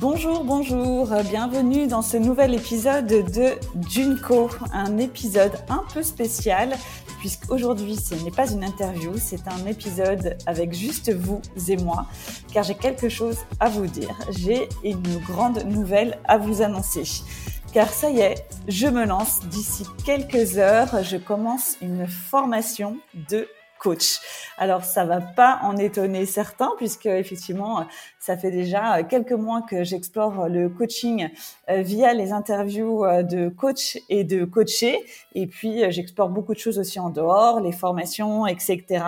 Bonjour, bonjour, bienvenue dans ce nouvel épisode de Junko, un épisode un peu spécial puisqu'aujourd'hui ce n'est pas une interview, c'est un épisode avec juste vous et moi, car j'ai quelque chose à vous dire. J'ai une grande nouvelle à vous annoncer. Car ça y est, je me lance. D'ici quelques heures, je commence une formation de coach. Alors ça va pas en étonner certains puisque effectivement ça fait déjà quelques mois que j'explore le coaching euh, via les interviews euh, de coach et de coachés et puis euh, j'explore beaucoup de choses aussi en dehors, les formations, etc.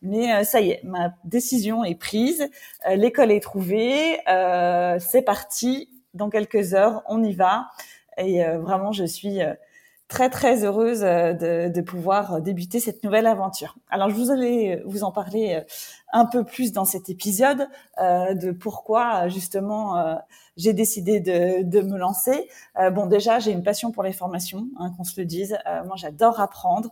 Mais ça y est, ma décision est prise, l'école est trouvée, c'est parti. Dans quelques heures, on y va et vraiment je suis très très heureuse euh, de, pouvoir débuter cette nouvelle aventure. Alors je vous allais vous en parler euh, un peu plus dans cet épisode euh, de pourquoi justement euh, j'ai décidé de, de, me lancer. Euh, bon déjà j'ai une passion pour les formations, hein, qu'on se le dise. moi j'adore apprendre,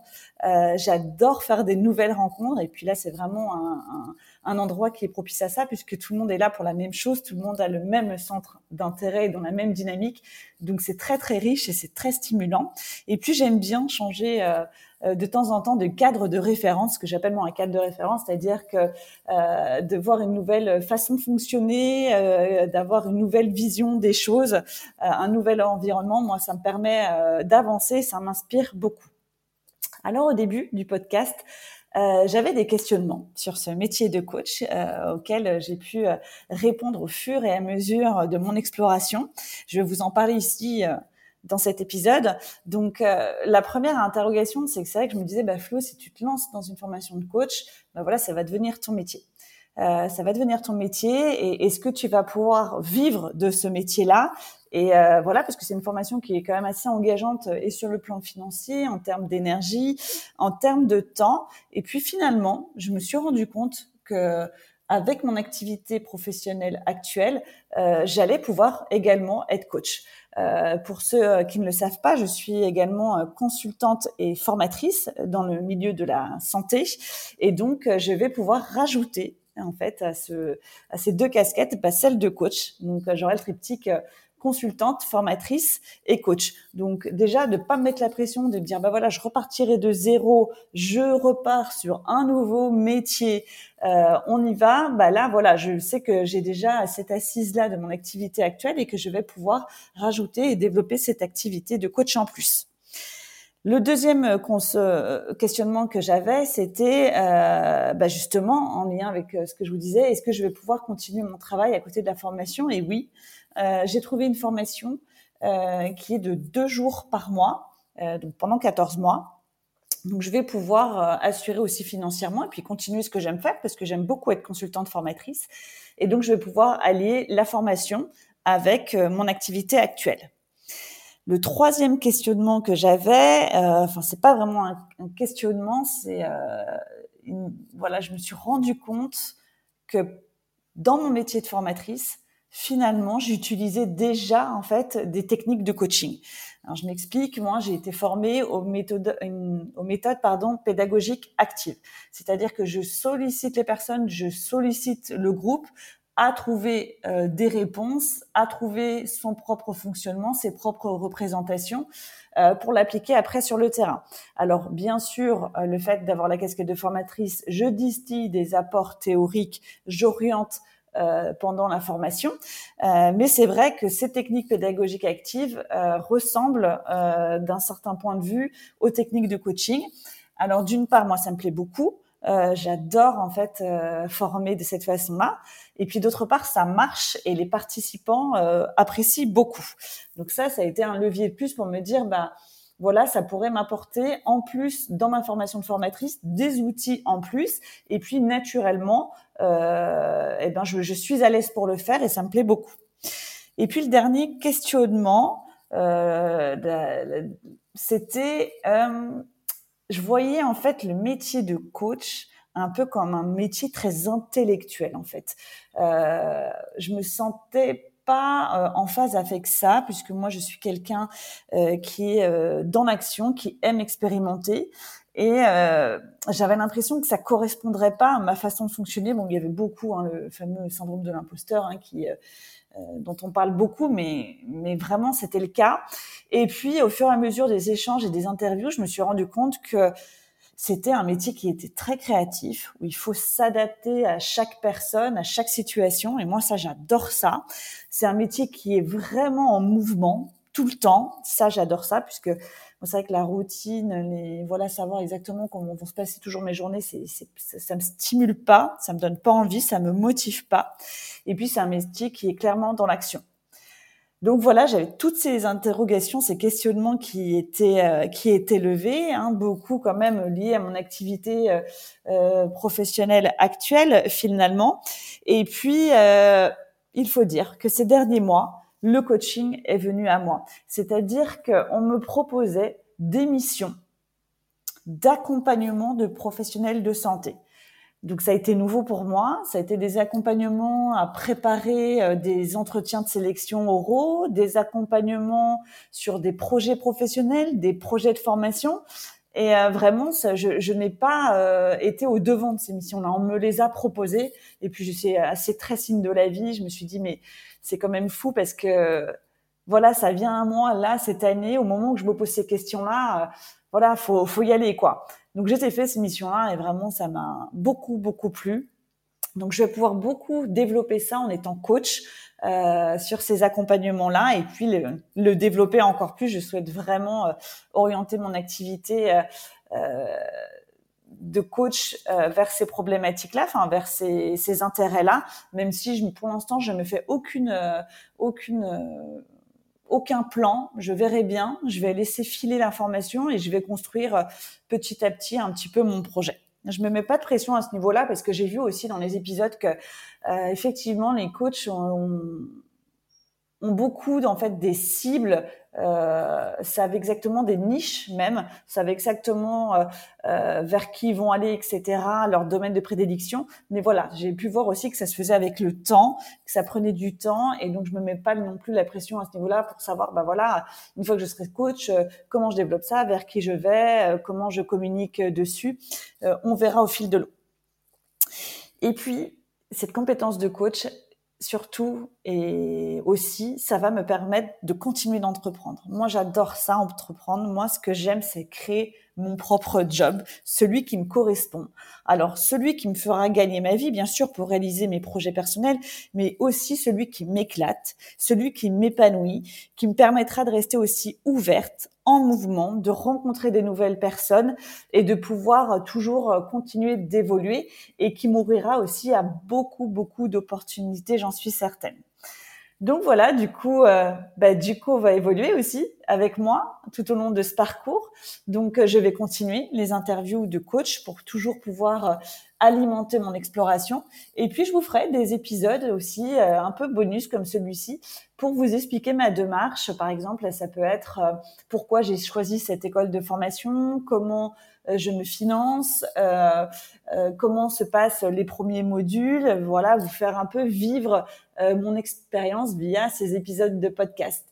j'adore faire des nouvelles rencontres et puis là c'est vraiment un, un, un, endroit qui est propice à ça puisque tout le monde est là pour la même chose, tout le monde a le même centre d'intérêt et dans la même dynamique. Donc c'est très très riche et c'est très stimulant. Et puis j'aime bien changer euh, de temps en temps de cadre de référence, ce que j'appelle moi un cadre de référence, c'est-à-dire que euh, de voir une nouvelle façon de fonctionner, euh, d'avoir une nouvelle vision des choses, un nouvel environnement, moi ça me permet d'avancer, ça m'inspire beaucoup. Alors au début du podcast, euh, j'avais des questionnements sur ce métier de coach euh, auxquels j'ai pu répondre au fur et à mesure de mon exploration. Je vais vous en parler ici dans cet épisode. Donc, euh, la première interrogation, c'est que c'est vrai que je me disais, bah, Flo, si tu te lances dans une formation de coach, bah, voilà, ça va devenir ton métier. Euh, ça va devenir ton métier et est-ce que tu vas pouvoir vivre de ce métier-là? Et euh, voilà parce que c'est une formation qui est quand même assez engageante et sur le plan financier en termes d'énergie en termes de temps et puis finalement je me suis rendu compte que avec mon activité professionnelle actuelle, euh, j'allais pouvoir également être coach. Euh, pour ceux euh, qui ne le savent pas, je suis également consultante et formatrice dans le milieu de la santé, et donc je vais pouvoir rajouter en fait à ces deux casquettes bah, celle de coach. Donc j'aurai le triptyque consultante, formatrice et coach. Donc déjà de pas me mettre la pression de dire bah voilà je repartirai de zéro, je repars sur un nouveau métier, euh, on y va. Bah là voilà je sais que j'ai déjà cette assise là de mon activité actuelle et que je vais pouvoir rajouter et développer cette activité de coach en plus. Le deuxième euh, questionnement que j'avais, c'était euh, bah justement en lien avec ce que je vous disais, est-ce que je vais pouvoir continuer mon travail à côté de la formation? Et oui, euh, j'ai trouvé une formation euh, qui est de deux jours par mois, euh, donc pendant 14 mois. Donc, je vais pouvoir assurer aussi financièrement et puis continuer ce que j'aime faire parce que j'aime beaucoup être consultante formatrice. Et donc, je vais pouvoir allier la formation avec mon activité actuelle. Le troisième questionnement que j'avais, euh, enfin, c'est pas vraiment un, questionnement, c'est euh, voilà, je me suis rendu compte que dans mon métier de formatrice, finalement, j'utilisais déjà en fait des techniques de coaching. Alors, je m'explique. Moi, j'ai été formée aux méthodes, aux méthodes pardon, pédagogiques actives. C'est-à-dire que je sollicite les personnes, je sollicite le groupe à trouver euh, des réponses, à trouver son propre fonctionnement, ses propres représentations euh, pour l'appliquer après sur le terrain. Alors bien sûr, euh, le fait d'avoir la casquette de formatrice, je distille des apports théoriques, j'oriente pendant la formation. Euh, mais c'est vrai que ces techniques pédagogiques actives euh, ressemblent d'un certain point de vue aux techniques de coaching. Alors d'une part, moi, ça me plaît beaucoup. J'adore en fait former de cette façon-là. Et puis d'autre part, ça marche et les participants apprécient beaucoup. Donc ça, ça a été un levier de plus pour me dire, bah voilà, ça pourrait m'apporter en plus dans ma formation de formatrice des outils en plus. Et puis naturellement, euh, eh ben je, suis à l'aise pour le faire et ça me plaît beaucoup. Et puis le dernier questionnement, euh, c'était, euh, je voyais en fait le métier de coach un peu comme un métier très intellectuel en fait. Je me sentais pas euh, en phase avec ça, puisque moi je suis quelqu'un euh, qui est euh, dans l'action, qui aime expérimenter, et euh, j'avais l'impression que ça correspondrait pas à ma façon de fonctionner. Bon, il y avait beaucoup hein, le fameux syndrome de l'imposteur hein, qui dont on parle beaucoup, mais, mais vraiment c'était le cas. Et puis au fur et à mesure des échanges et des interviews, je me suis rendu compte que c'était un métier qui était très créatif, où il faut s'adapter à chaque personne, à chaque situation. Et moi, ça, j'adore ça. C'est un métier qui est vraiment en mouvement tout le temps. Ça, j'adore ça, puisque c'est vrai que la routine, les, voilà, savoir exactement comment vont se passer toujours mes journées, c'est, c'est, ça, ça me stimule pas, ça me donne pas envie, ça me motive pas. Et puis, c'est un métier qui est clairement dans l'action. Donc voilà, j'avais toutes ces interrogations, ces questionnements qui étaient euh, qui étaient levés, hein, beaucoup quand même liés à mon activité euh, euh professionnelle actuelle finalement. Et puis euh, il faut dire que ces derniers mois, le coaching est venu à moi. C'est-à-dire qu'on me proposait des missions d'accompagnement de professionnels de santé. Donc ça a été nouveau pour moi. Ça a été des accompagnements à préparer euh, des entretiens de sélection oraux, des accompagnements sur des projets professionnels, des projets de formation. Et euh, vraiment, je, n'ai pas euh, été au devant de ces missions-là. On me les a proposées. Et puis je suis assez très signe de la vie. Je me suis dit mais c'est quand même fou parce que voilà, ça vient à moi là cette année au moment où je me pose ces questions-là. voilà, faut faut y aller quoi. Donc j'ai fait ces missions-là et vraiment ça m'a beaucoup beaucoup plu. Donc je vais pouvoir beaucoup développer ça en étant coach euh, sur ces accompagnements-là et puis le, le, développer encore plus. Je souhaite vraiment euh, orienter mon activité euh, euh de coach euh, vers ces problématiques-là, enfin vers ces, ces intérêts-là, même si je, pour l'instant je me fais aucune aucune aucun plan, je verrai bien, je vais laisser filer l'information et je vais construire euh, petit à petit un petit peu mon projet. Je me mets pas de pression à ce niveau-là parce que j'ai vu aussi dans les épisodes que euh, effectivement les coachs ont, ont beaucoup en fait des cibles, euh, savent exactement des niches même, savent exactement euh, euh, vers qui ils vont aller, etc. Leur domaine de prédilection. Mais voilà, j'ai pu voir aussi que ça se faisait avec le temps, que ça prenait du temps, et donc je me mets pas non plus la pression à ce niveau-là pour savoir, bah voilà, une fois que je serai coach, comment je développe ça, vers qui je vais, comment je communique dessus. On verra au fil de l'eau. Et puis cette compétence de coach, surtout et aussi, ça va me permettre de continuer d'entreprendre. Moi, j'adore ça, entreprendre. Moi, ce que j'aime, c'est créer mon propre job, celui qui me correspond. Alors, celui qui me fera gagner ma vie, bien sûr, pour réaliser mes projets personnels, mais aussi celui qui m'éclate, celui qui m'épanouit, qui me permettra de rester aussi ouverte, en mouvement, de rencontrer des nouvelles personnes et de pouvoir toujours continuer d'évoluer et qui m'ouvrira aussi à beaucoup, beaucoup d'opportunités, j'en suis certaine. Donc voilà, du coup, euh, bah, coup, va évoluer aussi avec moi tout au long de ce parcours. Donc, euh, je vais continuer les interviews de coach pour toujours pouvoir euh, alimenter mon exploration. Et puis, je vous ferai des épisodes aussi euh, un peu bonus comme celui-ci pour vous expliquer ma démarche. Par exemple, ça peut être pourquoi j'ai choisi cette école de formation, comment euh, je me finance, euh, euh, comment se passent les premiers modules, voilà, vous faire un peu vivre mon expérience via ces épisodes de podcast.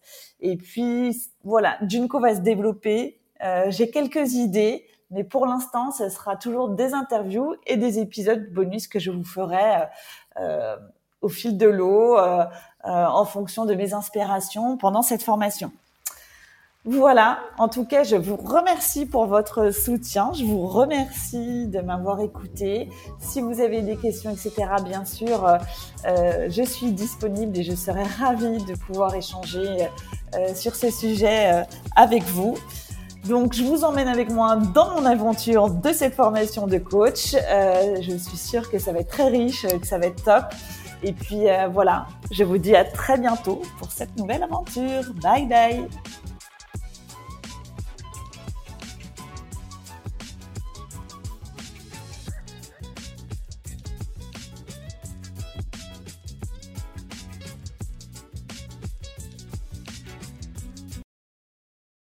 Et puis voilà, Junko va se développer. J'ai quelques idées, mais pour l'instant, ce sera toujours des interviews et des épisodes bonus que je vous ferai au fil de l'eau, en fonction de mes inspirations pendant cette formation. Voilà, en tout cas, je vous remercie pour votre soutien. Je vous remercie de m'avoir écouté. Si vous avez des questions, etc., bien sûr, euh, euh, je suis disponible et je serai ravie de pouvoir échanger euh, sur ce sujet avec vous. Donc, je vous emmène avec moi dans mon aventure de cette formation de coach. je suis sûre que ça va être très riche, que ça va être top. Et puis voilà, je vous dis à très bientôt pour cette nouvelle aventure. Bye bye